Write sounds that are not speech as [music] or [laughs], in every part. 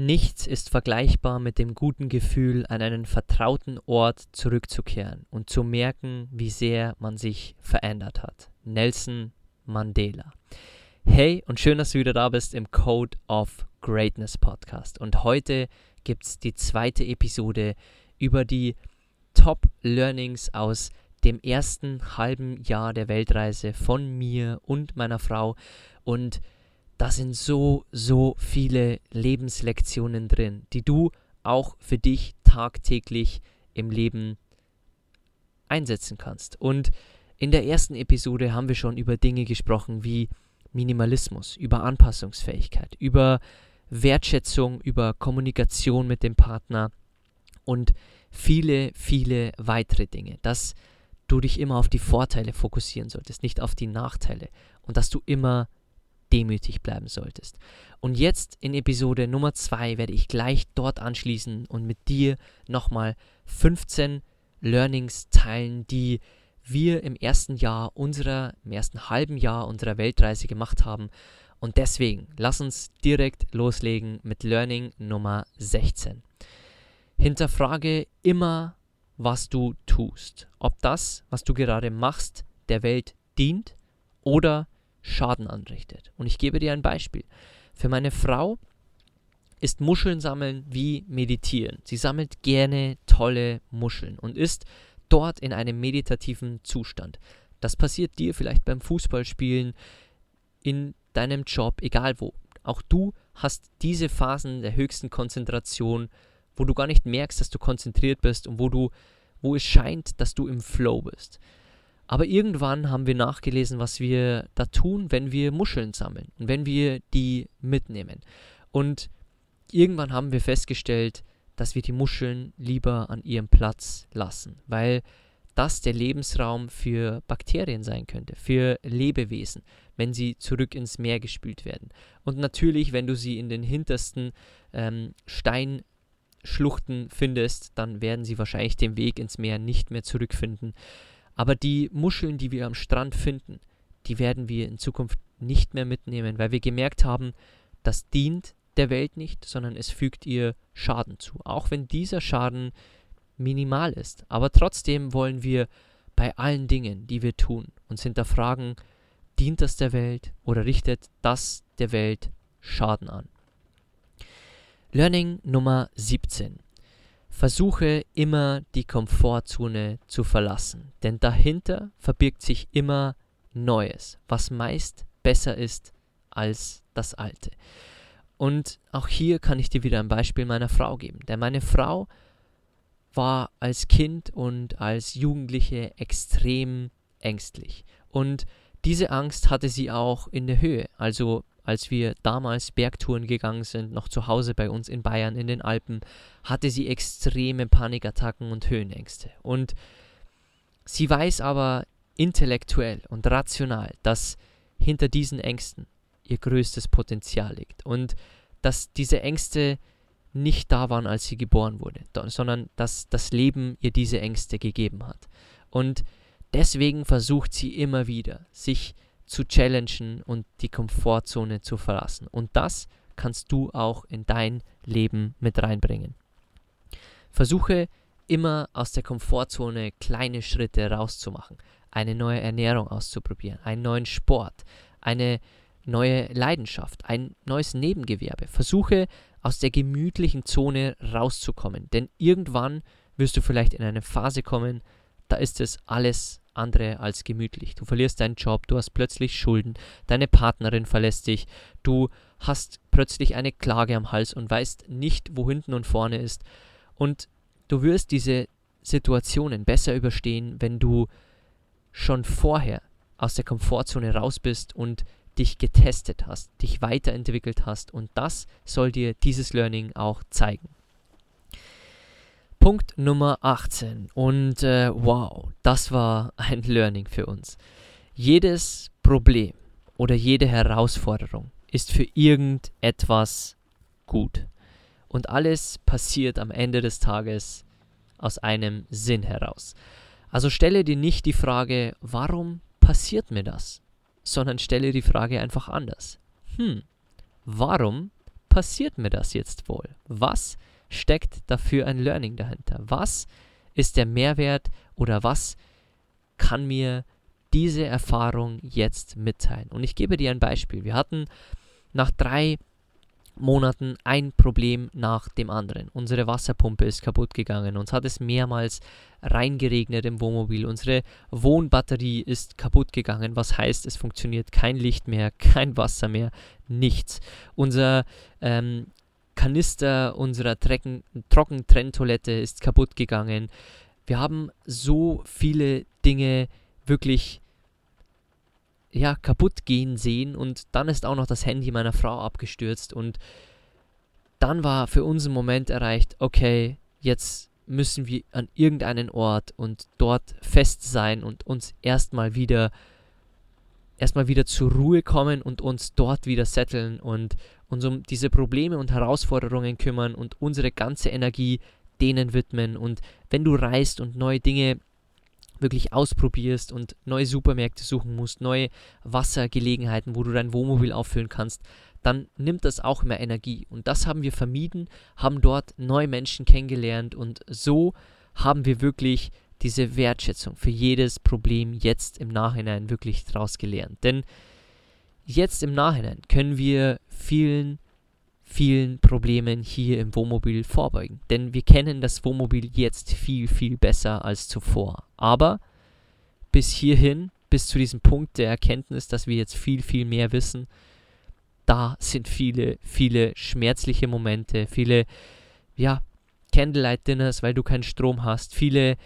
Nichts ist vergleichbar mit dem guten Gefühl, an einen vertrauten Ort zurückzukehren und zu merken, wie sehr man sich verändert hat. Nelson Mandela. Hey und schön, dass du wieder da bist im Code of Greatness Podcast. Und heute gibt es die zweite Episode über die Top Learnings aus dem ersten halben Jahr der Weltreise von mir und meiner Frau. Und da sind so, so viele Lebenslektionen drin, die du auch für dich tagtäglich im Leben einsetzen kannst. Und in der ersten Episode haben wir schon über Dinge gesprochen wie Minimalismus, über Anpassungsfähigkeit, über Wertschätzung, über Kommunikation mit dem Partner und viele, viele weitere Dinge. Dass du dich immer auf die Vorteile fokussieren solltest, nicht auf die Nachteile und dass du immer demütig bleiben solltest. Und jetzt in Episode Nummer 2 werde ich gleich dort anschließen und mit dir nochmal 15 Learnings teilen, die wir im ersten Jahr unserer, im ersten halben Jahr unserer Weltreise gemacht haben. Und deswegen, lass uns direkt loslegen mit Learning Nummer 16. Hinterfrage immer, was du tust. Ob das, was du gerade machst, der Welt dient oder Schaden anrichtet. Und ich gebe dir ein Beispiel. Für meine Frau ist Muscheln sammeln wie meditieren. Sie sammelt gerne tolle Muscheln und ist dort in einem meditativen Zustand. Das passiert dir vielleicht beim Fußballspielen, in deinem Job, egal wo. Auch du hast diese Phasen der höchsten Konzentration, wo du gar nicht merkst, dass du konzentriert bist und wo du, wo es scheint, dass du im Flow bist. Aber irgendwann haben wir nachgelesen, was wir da tun, wenn wir Muscheln sammeln und wenn wir die mitnehmen. Und irgendwann haben wir festgestellt, dass wir die Muscheln lieber an ihrem Platz lassen, weil das der Lebensraum für Bakterien sein könnte, für Lebewesen, wenn sie zurück ins Meer gespült werden. Und natürlich, wenn du sie in den hintersten ähm, Steinschluchten findest, dann werden sie wahrscheinlich den Weg ins Meer nicht mehr zurückfinden. Aber die Muscheln, die wir am Strand finden, die werden wir in Zukunft nicht mehr mitnehmen, weil wir gemerkt haben, das dient der Welt nicht, sondern es fügt ihr Schaden zu. Auch wenn dieser Schaden minimal ist. Aber trotzdem wollen wir bei allen Dingen, die wir tun, uns hinterfragen, dient das der Welt oder richtet das der Welt Schaden an. Learning Nummer 17. Versuche immer die Komfortzone zu verlassen, denn dahinter verbirgt sich immer Neues, was meist besser ist als das Alte. Und auch hier kann ich dir wieder ein Beispiel meiner Frau geben, denn meine Frau war als Kind und als Jugendliche extrem ängstlich. Und diese Angst hatte sie auch in der Höhe, also als wir damals Bergtouren gegangen sind, noch zu Hause bei uns in Bayern in den Alpen, hatte sie extreme Panikattacken und Höhenängste. Und sie weiß aber intellektuell und rational, dass hinter diesen Ängsten ihr größtes Potenzial liegt und dass diese Ängste nicht da waren, als sie geboren wurde, sondern dass das Leben ihr diese Ängste gegeben hat. Und deswegen versucht sie immer wieder, sich zu zu challengen und die Komfortzone zu verlassen. Und das kannst du auch in dein Leben mit reinbringen. Versuche immer aus der Komfortzone kleine Schritte rauszumachen, eine neue Ernährung auszuprobieren, einen neuen Sport, eine neue Leidenschaft, ein neues Nebengewerbe. Versuche aus der gemütlichen Zone rauszukommen. Denn irgendwann wirst du vielleicht in eine Phase kommen, da ist es alles andere als gemütlich. Du verlierst deinen Job, du hast plötzlich Schulden, deine Partnerin verlässt dich, du hast plötzlich eine Klage am Hals und weißt nicht, wo hinten und vorne ist. Und du wirst diese Situationen besser überstehen, wenn du schon vorher aus der Komfortzone raus bist und dich getestet hast, dich weiterentwickelt hast. Und das soll dir dieses Learning auch zeigen. Punkt Nummer 18. Und äh, wow, das war ein Learning für uns. Jedes Problem oder jede Herausforderung ist für irgendetwas gut. Und alles passiert am Ende des Tages aus einem Sinn heraus. Also stelle dir nicht die Frage, warum passiert mir das? Sondern stelle die Frage einfach anders. Hm, warum passiert mir das jetzt wohl? Was steckt dafür ein Learning dahinter? Was ist der Mehrwert oder was kann mir diese Erfahrung jetzt mitteilen? Und ich gebe dir ein Beispiel. Wir hatten nach drei Monaten ein Problem nach dem anderen. Unsere Wasserpumpe ist kaputt gegangen. Uns hat es mehrmals reingeregnet im Wohnmobil. Unsere Wohnbatterie ist kaputt gegangen, was heißt, es funktioniert kein Licht mehr, [laughs] kein Wasser mehr, nichts. Unser ähm, Kanister unserer Trockentrenntoilette ist kaputt gegangen. Wir haben so viele Dinge wirklich ja, kaputt gehen sehen und dann ist auch noch das Handy meiner Frau abgestürzt und dann war für uns ein Moment erreicht, okay, jetzt müssen wir an irgendeinen Ort und dort fest sein und uns erstmal wieder erstmal wieder zur Ruhe kommen und uns dort wieder setteln und uns um diese Probleme und Herausforderungen kümmern und unsere ganze Energie denen widmen. Und wenn du reist und neue Dinge wirklich ausprobierst und neue Supermärkte suchen musst, neue Wassergelegenheiten, wo du dein Wohnmobil auffüllen kannst, dann nimmt das auch mehr Energie. Und das haben wir vermieden, haben dort neue Menschen kennengelernt und so haben wir wirklich diese Wertschätzung für jedes Problem jetzt im Nachhinein wirklich daraus gelernt. Denn jetzt im Nachhinein können wir vielen, vielen Problemen hier im Wohnmobil vorbeugen. Denn wir kennen das Wohnmobil jetzt viel, viel besser als zuvor. Aber bis hierhin, bis zu diesem Punkt der Erkenntnis, dass wir jetzt viel, viel mehr wissen, da sind viele, viele schmerzliche Momente, viele, ja, Candlelight Dinners, weil du keinen Strom hast, viele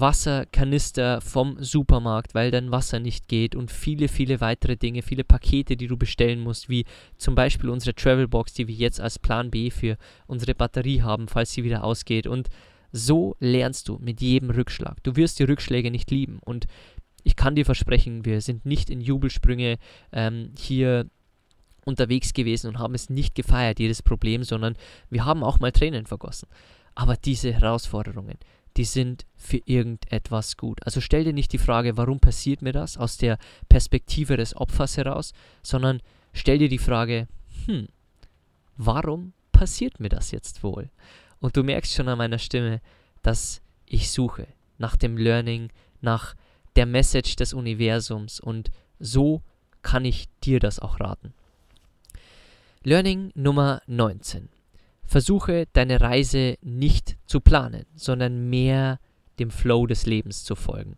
Wasserkanister vom Supermarkt, weil dein Wasser nicht geht und viele, viele weitere Dinge, viele Pakete, die du bestellen musst, wie zum Beispiel unsere Travelbox, die wir jetzt als Plan B für unsere Batterie haben, falls sie wieder ausgeht. Und so lernst du mit jedem Rückschlag. Du wirst die Rückschläge nicht lieben und ich kann dir versprechen, wir sind nicht in Jubelsprünge ähm, hier unterwegs gewesen und haben es nicht gefeiert, jedes Problem, sondern wir haben auch mal Tränen vergossen. Aber diese Herausforderungen, die sind für irgendetwas gut. Also stell dir nicht die Frage, warum passiert mir das aus der Perspektive des Opfers heraus, sondern stell dir die Frage, hm, warum passiert mir das jetzt wohl? Und du merkst schon an meiner Stimme, dass ich suche nach dem Learning, nach der Message des Universums und so kann ich dir das auch raten. Learning Nummer 19. Versuche deine Reise nicht zu planen, sondern mehr dem Flow des Lebens zu folgen.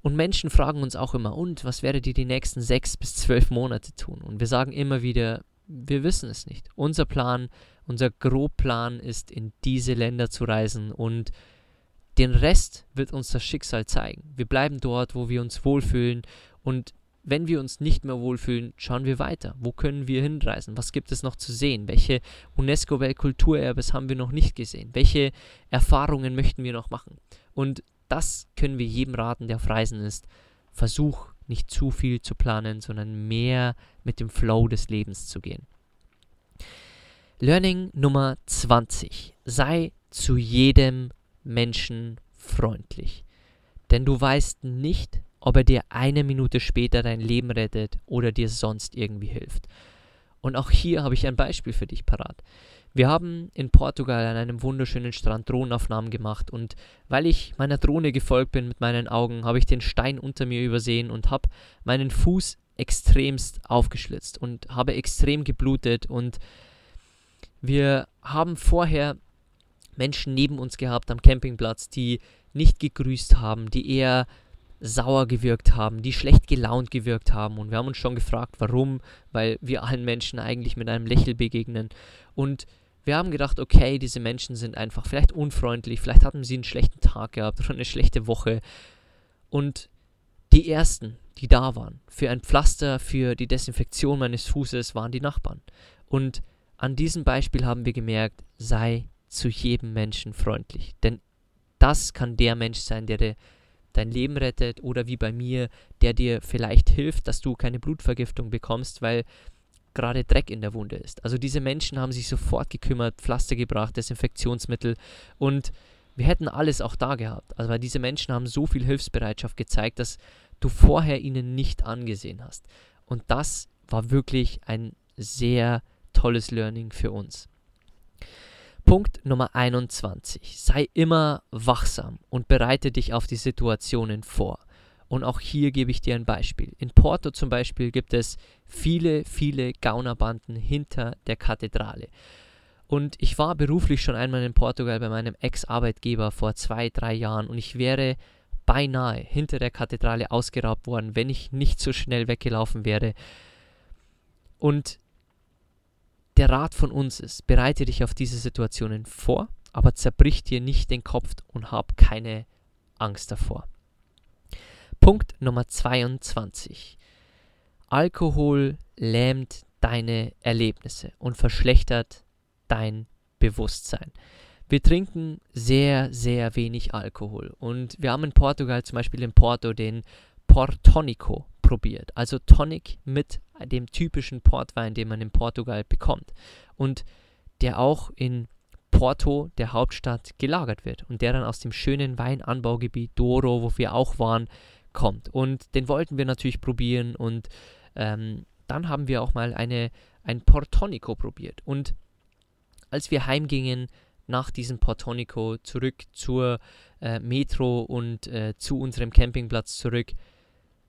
Und Menschen fragen uns auch immer, und was werdet ihr die nächsten sechs bis zwölf Monate tun? Und wir sagen immer wieder, wir wissen es nicht. Unser Plan, unser Grobplan ist, in diese Länder zu reisen und den Rest wird uns das Schicksal zeigen. Wir bleiben dort, wo wir uns wohlfühlen und wenn wir uns nicht mehr wohlfühlen, schauen wir weiter. Wo können wir hinreisen? Was gibt es noch zu sehen? Welche UNESCO-Weltkulturerbes haben wir noch nicht gesehen? Welche Erfahrungen möchten wir noch machen? Und das können wir jedem raten, der auf Reisen ist. Versuch nicht zu viel zu planen, sondern mehr mit dem Flow des Lebens zu gehen. Learning Nummer 20. Sei zu jedem Menschen freundlich. Denn du weißt nicht, ob er dir eine Minute später dein Leben rettet oder dir sonst irgendwie hilft. Und auch hier habe ich ein Beispiel für dich parat. Wir haben in Portugal an einem wunderschönen Strand Drohnenaufnahmen gemacht und weil ich meiner Drohne gefolgt bin mit meinen Augen, habe ich den Stein unter mir übersehen und habe meinen Fuß extremst aufgeschlitzt und habe extrem geblutet und Wir haben vorher Menschen neben uns gehabt am Campingplatz, die nicht gegrüßt haben, die eher sauer gewirkt haben, die schlecht gelaunt gewirkt haben. Und wir haben uns schon gefragt, warum, weil wir allen Menschen eigentlich mit einem Lächeln begegnen. Und wir haben gedacht, okay, diese Menschen sind einfach vielleicht unfreundlich, vielleicht hatten sie einen schlechten Tag gehabt oder eine schlechte Woche. Und die ersten, die da waren, für ein Pflaster, für die Desinfektion meines Fußes, waren die Nachbarn. Und an diesem Beispiel haben wir gemerkt, sei zu jedem Menschen freundlich. Denn das kann der Mensch sein, der dir dein Leben rettet oder wie bei mir, der dir vielleicht hilft, dass du keine Blutvergiftung bekommst, weil gerade Dreck in der Wunde ist. Also diese Menschen haben sich sofort gekümmert, Pflaster gebracht, Desinfektionsmittel und wir hätten alles auch da gehabt. Also weil diese Menschen haben so viel Hilfsbereitschaft gezeigt, dass du vorher ihnen nicht angesehen hast. Und das war wirklich ein sehr tolles Learning für uns. Punkt Nummer 21. Sei immer wachsam und bereite dich auf die Situationen vor. Und auch hier gebe ich dir ein Beispiel. In Porto zum Beispiel gibt es viele, viele Gaunerbanden hinter der Kathedrale. Und ich war beruflich schon einmal in Portugal bei meinem Ex-Arbeitgeber vor zwei, drei Jahren und ich wäre beinahe hinter der Kathedrale ausgeraubt worden, wenn ich nicht so schnell weggelaufen wäre. Und der Rat von uns ist, bereite dich auf diese Situationen vor, aber zerbrich dir nicht den Kopf und hab keine Angst davor. Punkt Nummer 22. Alkohol lähmt deine Erlebnisse und verschlechtert dein Bewusstsein. Wir trinken sehr, sehr wenig Alkohol und wir haben in Portugal zum Beispiel in Porto den Portonico probiert. Also Tonic mit dem typischen Portwein, den man in Portugal bekommt. Und der auch in Porto, der Hauptstadt, gelagert wird. Und der dann aus dem schönen Weinanbaugebiet Douro, wo wir auch waren, kommt. Und den wollten wir natürlich probieren. Und ähm, dann haben wir auch mal eine, ein Portonico probiert. Und als wir heimgingen, nach diesem Portonico zurück zur äh, Metro und äh, zu unserem Campingplatz zurück,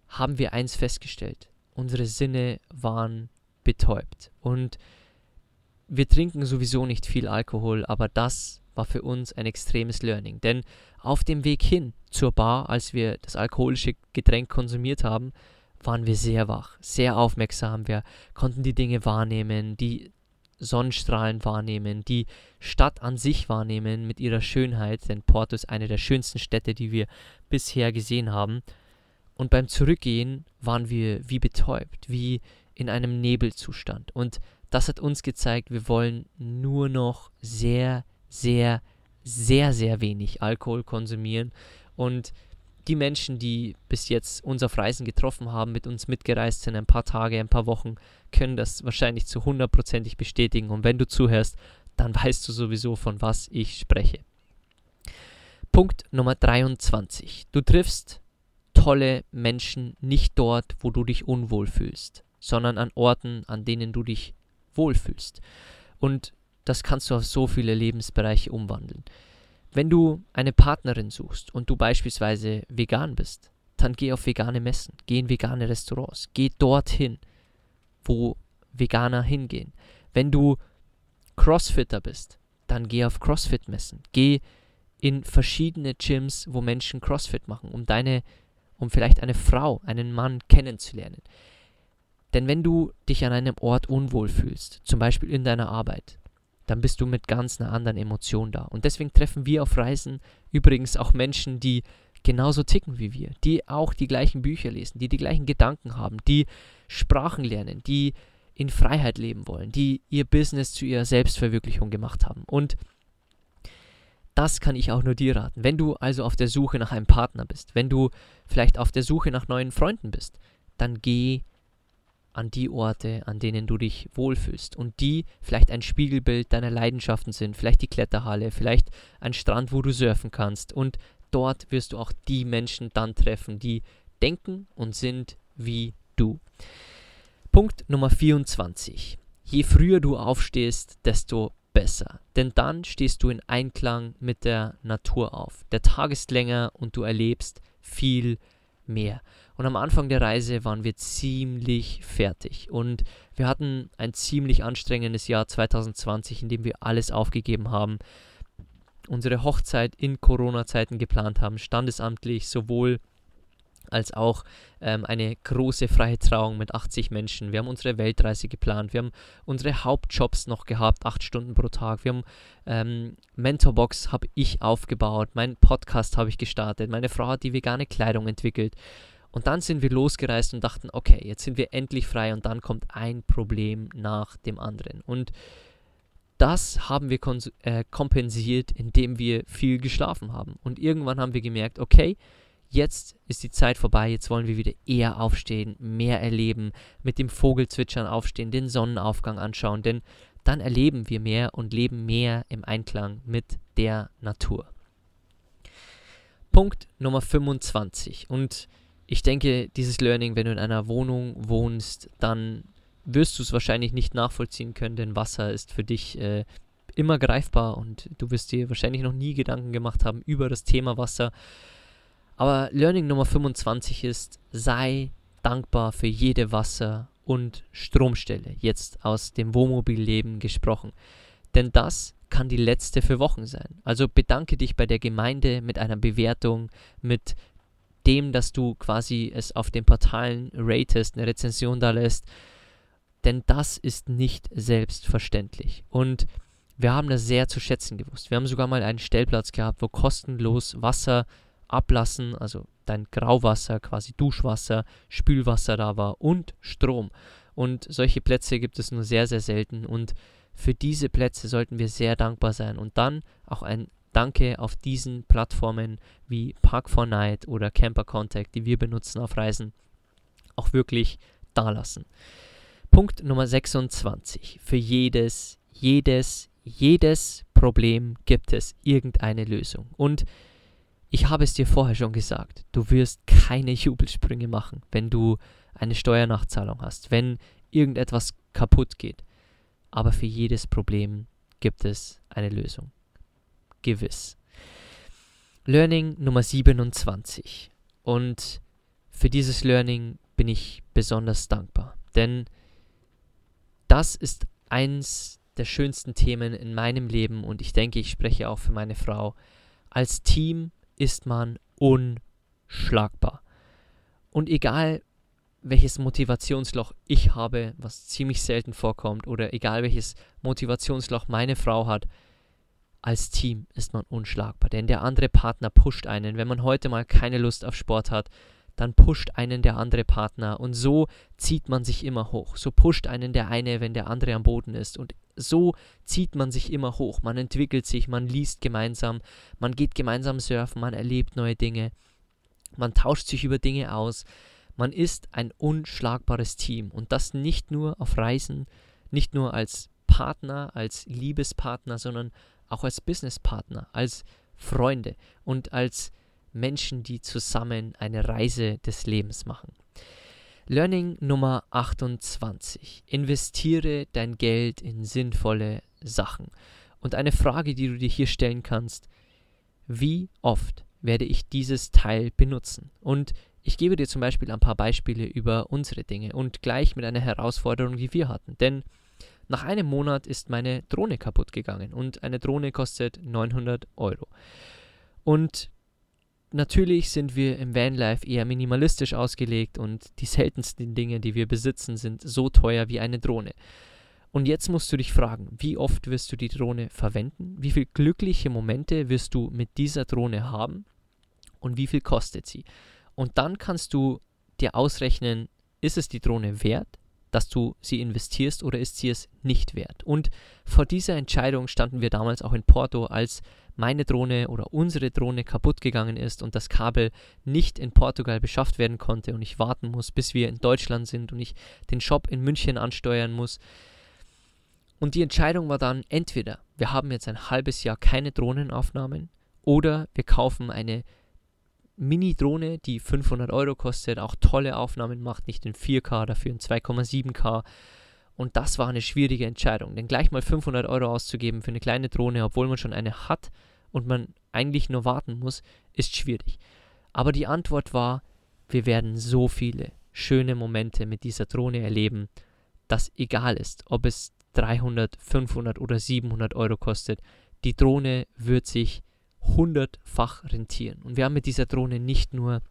haben wir eins festgestellt. Unsere Sinne waren betäubt. Und wir trinken sowieso nicht viel Alkohol, aber das war für uns ein extremes Learning. Denn auf dem Weg hin zur Bar, als wir das alkoholische Getränk konsumiert haben, waren wir sehr wach, sehr aufmerksam. Wir konnten die Dinge wahrnehmen, die Sonnenstrahlen wahrnehmen, die Stadt an sich wahrnehmen mit ihrer Schönheit, denn Porto ist eine der schönsten Städte, die wir bisher gesehen haben. Und beim Zurückgehen waren wir wie betäubt, wie in einem Nebelzustand. Und das hat uns gezeigt, wir wollen nur noch sehr, sehr, sehr, sehr wenig Alkohol konsumieren. Und die Menschen, die bis jetzt uns auf Reisen getroffen haben, mit uns mitgereist sind, ein paar Tage, ein paar Wochen, können das wahrscheinlich zu hundertprozentig bestätigen. Und wenn du zuhörst, dann weißt du sowieso, von was ich spreche. Punkt Nummer 23. Du triffst tolle Menschen nicht dort, wo du dich unwohl fühlst, sondern an Orten, an denen du dich wohlfühlst. Und das kannst du auf so viele Lebensbereiche umwandeln. Wenn du eine Partnerin suchst und du beispielsweise vegan bist, dann geh auf vegane Messen, geh in vegane Restaurants, geh dorthin, wo Veganer hingehen. Wenn du Crossfitter bist, dann geh auf Crossfit-Messen, geh in verschiedene Gyms, wo Menschen Crossfit machen, um deine um vielleicht eine Frau, einen Mann kennenzulernen. Denn wenn du dich an einem Ort unwohl fühlst, zum Beispiel in deiner Arbeit, dann bist du mit ganz einer anderen Emotion da. Und deswegen treffen wir auf Reisen übrigens auch Menschen, die genauso ticken wie wir, die auch die gleichen Bücher lesen, die die gleichen Gedanken haben, die Sprachen lernen, die in Freiheit leben wollen, die ihr Business zu ihrer Selbstverwirklichung gemacht haben. Und das kann ich auch nur dir raten. Wenn du also auf der Suche nach einem Partner bist, wenn du vielleicht auf der Suche nach neuen Freunden bist, dann geh an die Orte, an denen du dich wohlfühlst und die vielleicht ein Spiegelbild deiner Leidenschaften sind, vielleicht die Kletterhalle, vielleicht ein Strand, wo du surfen kannst und dort wirst du auch die Menschen dann treffen, die denken und sind wie du. Punkt Nummer 24. Je früher du aufstehst, desto besser, denn dann stehst du in Einklang mit der Natur auf. Der Tag ist länger und du erlebst viel mehr. Und am Anfang der Reise waren wir ziemlich fertig und wir hatten ein ziemlich anstrengendes Jahr 2020, in dem wir alles aufgegeben haben, unsere Hochzeit in Corona-Zeiten geplant haben, standesamtlich sowohl als auch ähm, eine große freie Trauung mit 80 Menschen. Wir haben unsere Weltreise geplant. Wir haben unsere Hauptjobs noch gehabt, acht Stunden pro Tag. Wir haben ähm, Mentorbox habe ich aufgebaut, mein Podcast habe ich gestartet, meine Frau hat die vegane Kleidung entwickelt. Und dann sind wir losgereist und dachten, okay, jetzt sind wir endlich frei und dann kommt ein Problem nach dem anderen. Und das haben wir äh, kompensiert, indem wir viel geschlafen haben. Und irgendwann haben wir gemerkt, okay, jetzt ist die Zeit vorbei, jetzt wollen wir wieder eher aufstehen, mehr erleben, mit dem Vogelzwitschern aufstehen, den Sonnenaufgang anschauen, denn dann erleben wir mehr und leben mehr im Einklang mit der Natur. Punkt Nummer 25. Und ich denke, dieses Learning, wenn du in einer Wohnung wohnst, dann wirst du es wahrscheinlich nicht nachvollziehen können, denn Wasser ist für dich äh, immer greifbar und du wirst dir wahrscheinlich noch nie Gedanken gemacht haben über das Thema Wasser. Aber Learning Nummer 25 ist, sei dankbar für jede Wasser- und Stromstelle, jetzt aus dem Wohnmobilleben gesprochen. Denn das kann die letzte für Wochen sein. Also bedanke dich bei der Gemeinde mit einer Bewertung, mit dem, dass du quasi es auf den Portalen ratest, eine Rezension da lässt. Denn das ist nicht selbstverständlich. Und wir haben das sehr zu schätzen gewusst. Wir haben sogar mal einen Stellplatz gehabt, wo kostenlos Wasser Ablassen, also dein Grauwasser, quasi Duschwasser, Spülwasser da war und Strom. Und solche Plätze gibt es nur sehr, sehr selten. Und für diese Plätze sollten wir sehr dankbar sein. Und dann auch ein Danke auf diesen Plattformen wie Park4Night oder Camper Contact, die wir benutzen auf Reisen, auch wirklich dalassen. Punkt Nummer 26. Für jedes, jedes, jedes Problem gibt es irgendeine Lösung. Und ich habe es dir vorher schon gesagt, du wirst keine Jubelsprünge machen, wenn du eine Steuernachzahlung hast, wenn irgendetwas kaputt geht. Aber für jedes Problem gibt es eine Lösung. Gewiss. Learning Nummer 27. Und für dieses Learning bin ich besonders dankbar. Denn das ist eins der schönsten Themen in meinem Leben und ich denke, ich spreche auch für meine Frau. Als Team ist man unschlagbar. Und egal welches Motivationsloch ich habe, was ziemlich selten vorkommt, oder egal welches Motivationsloch meine Frau hat, als Team ist man unschlagbar. Denn der andere Partner pusht einen. Wenn man heute mal keine Lust auf Sport hat, dann pusht einen der andere Partner und so zieht man sich immer hoch. So pusht einen der eine, wenn der andere am Boden ist und so zieht man sich immer hoch. Man entwickelt sich, man liest gemeinsam, man geht gemeinsam surfen, man erlebt neue Dinge, man tauscht sich über Dinge aus. Man ist ein unschlagbares Team und das nicht nur auf Reisen, nicht nur als Partner, als Liebespartner, sondern auch als Businesspartner, als Freunde und als Menschen, die zusammen eine Reise des Lebens machen. Learning Nummer 28. Investiere dein Geld in sinnvolle Sachen. Und eine Frage, die du dir hier stellen kannst, wie oft werde ich dieses Teil benutzen? Und ich gebe dir zum Beispiel ein paar Beispiele über unsere Dinge und gleich mit einer Herausforderung, die wir hatten. Denn nach einem Monat ist meine Drohne kaputt gegangen und eine Drohne kostet 900 Euro. Und natürlich sind wir im Vanlife eher minimalistisch ausgelegt und die seltensten Dinge, die wir besitzen, sind so teuer wie eine Drohne. Und jetzt musst du dich fragen, wie oft wirst du die Drohne verwenden? Wie viele glückliche Momente wirst du mit dieser Drohne haben? Und wie viel kostet sie? Und dann kannst du dir ausrechnen, ist es die Drohne wert, dass du sie investierst oder ist sie es nicht wert? Und vor dieser Entscheidung standen wir damals auch in Porto, als meine Drohne oder unsere Drohne kaputt gegangen ist und das Kabel nicht in Portugal beschafft werden konnte und ich warten muss, bis wir in Deutschland sind und ich den Shop in München ansteuern muss. Und die Entscheidung war dann entweder wir haben jetzt ein halbes Jahr keine Drohnenaufnahmen oder wir kaufen eine Mini-Drohne, die 500 Euro kostet, auch tolle Aufnahmen macht, nicht in 4K, dafür in 2,7K und das war eine schwierige Entscheidung, denn gleich mal 500 Euro auszugeben für eine kleine Drohne, obwohl man schon eine hat und man eigentlich nur warten muss, ist schwierig. Aber die Antwort war, wir werden so viele schöne Momente mit dieser Drohne erleben, dass egal ist, ob es 300, 500 oder 700 Euro kostet, die Drohne wird sich hundertfach rentieren. Und wir haben mit dieser Drohne nicht nur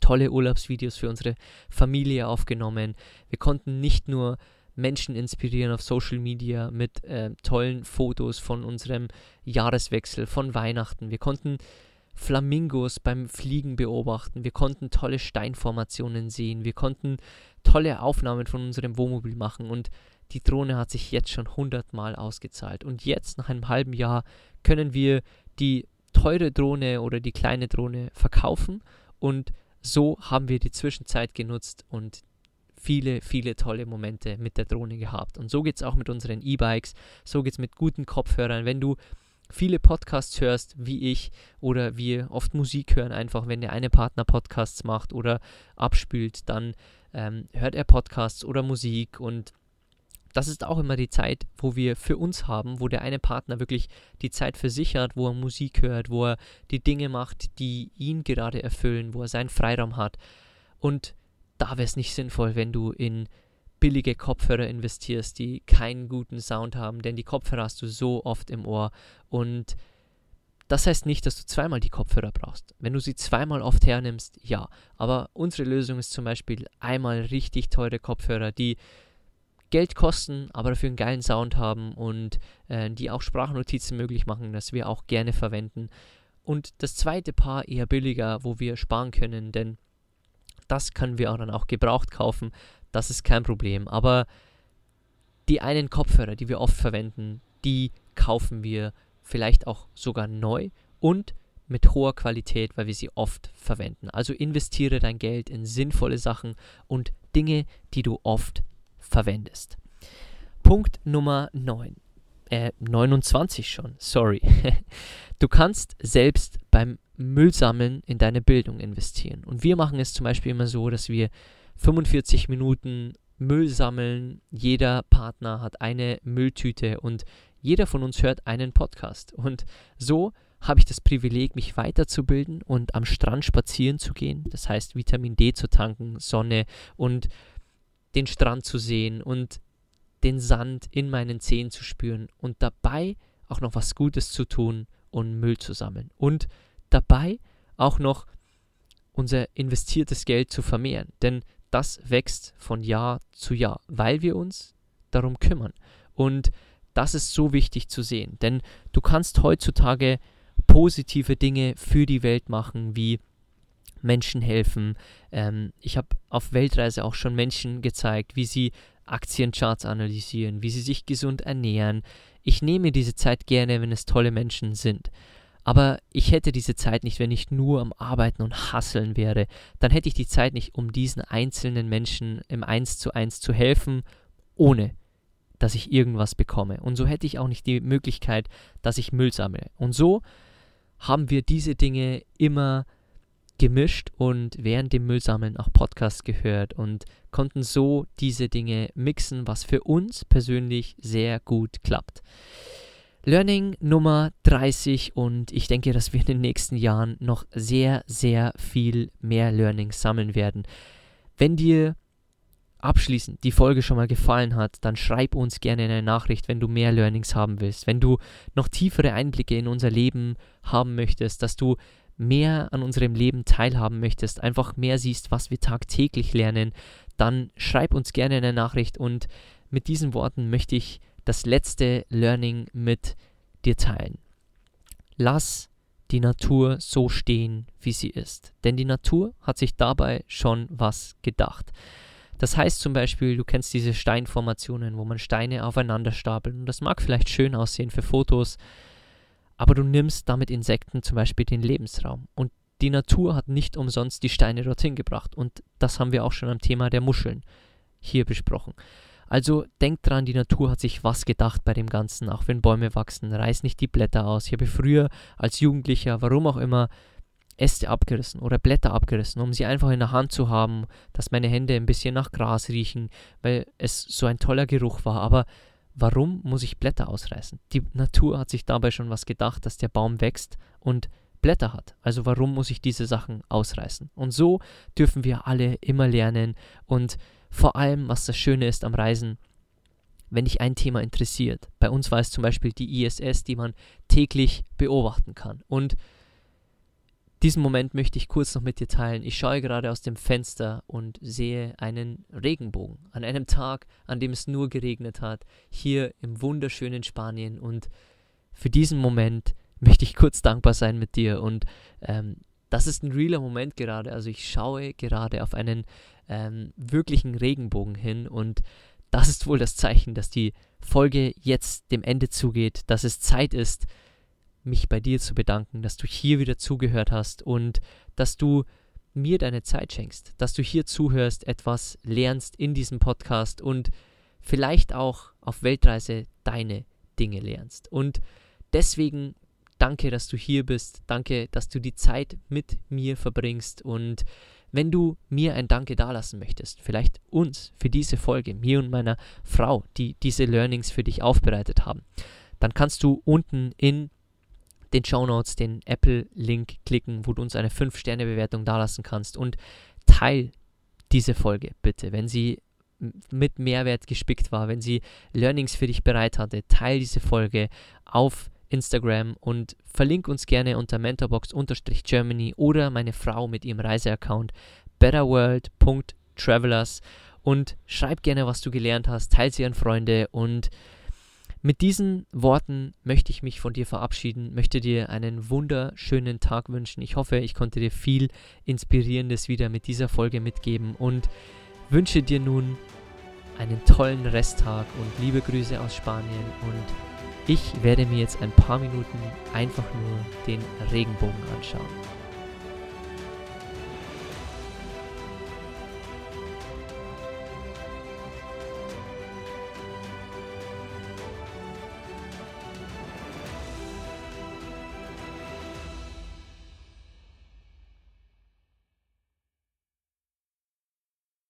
tolle Urlaubsvideos für unsere Familie aufgenommen, wir konnten nicht nur Menschen inspirieren auf Social Media mit äh, tollen Fotos von unserem Jahreswechsel, von Weihnachten. Wir konnten Flamingos beim Fliegen beobachten. Wir konnten tolle Steinformationen sehen. Wir konnten tolle Aufnahmen von unserem Wohnmobil machen und die Drohne hat sich jetzt schon hundertmal ausgezahlt. Und jetzt, nach einem halben Jahr, können wir die teure Drohne oder die kleine Drohne verkaufen und so haben wir die Zwischenzeit genutzt und viele, viele tolle Momente mit der Drohne gehabt. Und so geht es auch mit unseren E-Bikes, so geht es mit guten Kopfhörern. Wenn du viele Podcasts hörst, wie ich, oder wir oft Musik hören, einfach wenn der eine Partner Podcasts macht oder abspült, dann ähm, hört er Podcasts oder Musik und das ist auch immer die Zeit, wo wir für uns haben, wo der eine Partner wirklich die Zeit für sich hat, wo er Musik hört, wo er die Dinge macht, die ihn gerade erfüllen, wo er seinen Freiraum hat. Und da wäre es nicht sinnvoll, wenn du in billige Kopfhörer investierst, die keinen guten Sound haben, denn die Kopfhörer hast du so oft im Ohr und das heißt nicht, dass du zweimal die Kopfhörer brauchst. Wenn du sie zweimal oft hernimmst, ja. Aber unsere Lösung ist zum Beispiel einmal richtig teure Kopfhörer, die Geld kosten, aber dafür einen geilen Sound haben und äh, die auch Sprachnotizen möglich machen, das wir auch gerne verwenden. Und das zweite Paar eher billiger, wo wir sparen können, denn das können wir auch dann auch gebraucht kaufen. Das ist kein Problem. Aber die einen Kopfhörer, die wir oft verwenden, die kaufen wir vielleicht auch sogar neu und mit hoher Qualität, weil wir sie oft verwenden. Also investiere dein Geld in sinnvolle Sachen und Dinge, die du oft verwendest. Punkt Nummer 9. Äh, 29 schon, sorry. [laughs] du kannst selbst beim Müllsammeln in deine Bildung investieren. Und wir machen es zum Beispiel immer so, dass wir 45 Minuten Müll sammeln. Jeder Partner hat eine Mülltüte und jeder von uns hört einen Podcast. Und so habe ich das Privileg, mich weiterzubilden und am Strand spazieren zu gehen. Das heißt, Vitamin D zu tanken, Sonne und den Strand zu sehen und den Sand in meinen Zehen zu spüren und dabei auch noch was Gutes zu tun und Müll zu sammeln. Und dabei auch noch unser investiertes Geld zu vermehren. Denn das wächst von Jahr zu Jahr, weil wir uns darum kümmern. Und das ist so wichtig zu sehen, denn du kannst heutzutage positive Dinge für die Welt machen, wie Menschen helfen. Ähm, ich habe auf Weltreise auch schon Menschen gezeigt, wie sie Aktiencharts analysieren, wie sie sich gesund ernähren. Ich nehme diese Zeit gerne, wenn es tolle Menschen sind. Aber ich hätte diese Zeit nicht, wenn ich nur am Arbeiten und Hasseln wäre. Dann hätte ich die Zeit nicht, um diesen einzelnen Menschen im Eins zu eins zu helfen, ohne dass ich irgendwas bekomme. Und so hätte ich auch nicht die Möglichkeit, dass ich Müll sammle. Und so haben wir diese Dinge immer gemischt und während dem Müllsammeln auch Podcasts gehört und konnten so diese Dinge mixen, was für uns persönlich sehr gut klappt. Learning Nummer 30 und ich denke, dass wir in den nächsten Jahren noch sehr, sehr viel mehr Learnings sammeln werden. Wenn dir abschließend die Folge schon mal gefallen hat, dann schreib uns gerne eine Nachricht, wenn du mehr Learnings haben willst, wenn du noch tiefere Einblicke in unser Leben haben möchtest, dass du mehr an unserem Leben teilhaben möchtest, einfach mehr siehst, was wir tagtäglich lernen, dann schreib uns gerne eine Nachricht und mit diesen Worten möchte ich das letzte Learning mit dir teilen. Lass die Natur so stehen, wie sie ist. Denn die Natur hat sich dabei schon was gedacht. Das heißt zum Beispiel, du kennst diese Steinformationen, wo man Steine aufeinander stapelt. Und das mag vielleicht schön aussehen für Fotos, aber du nimmst damit Insekten zum Beispiel den Lebensraum. Und die Natur hat nicht umsonst die Steine dorthin gebracht. Und das haben wir auch schon am Thema der Muscheln hier besprochen. Also denk dran, die Natur hat sich was gedacht bei dem Ganzen, auch wenn Bäume wachsen, reiß nicht die Blätter aus. Ich habe früher als Jugendlicher, warum auch immer, Äste abgerissen oder Blätter abgerissen, um sie einfach in der Hand zu haben, dass meine Hände ein bisschen nach Gras riechen, weil es so ein toller Geruch war. Aber warum muss ich Blätter ausreißen? Die Natur hat sich dabei schon was gedacht, dass der Baum wächst und Blätter hat. Also warum muss ich diese Sachen ausreißen? Und so dürfen wir alle immer lernen und vor allem, was das Schöne ist am Reisen, wenn dich ein Thema interessiert. Bei uns war es zum Beispiel die ISS, die man täglich beobachten kann. Und diesen Moment möchte ich kurz noch mit dir teilen. Ich schaue gerade aus dem Fenster und sehe einen Regenbogen an einem Tag, an dem es nur geregnet hat, hier im wunderschönen Spanien. Und für diesen Moment [laughs] möchte ich kurz dankbar sein mit dir. Und ähm, das ist ein realer Moment gerade. Also ich schaue gerade auf einen ähm, wirklichen Regenbogen hin und das ist wohl das Zeichen, dass die Folge jetzt dem Ende zugeht, dass es Zeit ist, mich bei dir zu bedanken, dass du hier wieder zugehört hast und dass du mir deine Zeit schenkst, dass du hier zuhörst, etwas lernst in diesem Podcast und vielleicht auch auf Weltreise deine Dinge lernst. Und deswegen danke, dass du hier bist, danke, dass du die Zeit mit mir verbringst und wenn du mir ein Danke dalassen möchtest, vielleicht uns für diese Folge, mir und meiner Frau, die diese Learnings für dich aufbereitet haben, dann kannst du unten in den Show Notes den Apple-Link klicken, wo du uns eine 5-Sterne-Bewertung dalassen kannst. Und teil diese Folge bitte, wenn sie mit Mehrwert gespickt war, wenn sie Learnings für dich bereit hatte, teil diese Folge auf Instagram und verlink uns gerne unter mentorbox-germany oder meine Frau mit ihrem Reiseaccount betterworld.travelers und schreib gerne, was du gelernt hast, teile sie an Freunde und mit diesen Worten möchte ich mich von dir verabschieden, möchte dir einen wunderschönen Tag wünschen. Ich hoffe, ich konnte dir viel Inspirierendes wieder mit dieser Folge mitgeben und wünsche dir nun einen tollen Resttag und liebe Grüße aus Spanien und ich werde mir jetzt ein paar Minuten einfach nur den Regenbogen anschauen.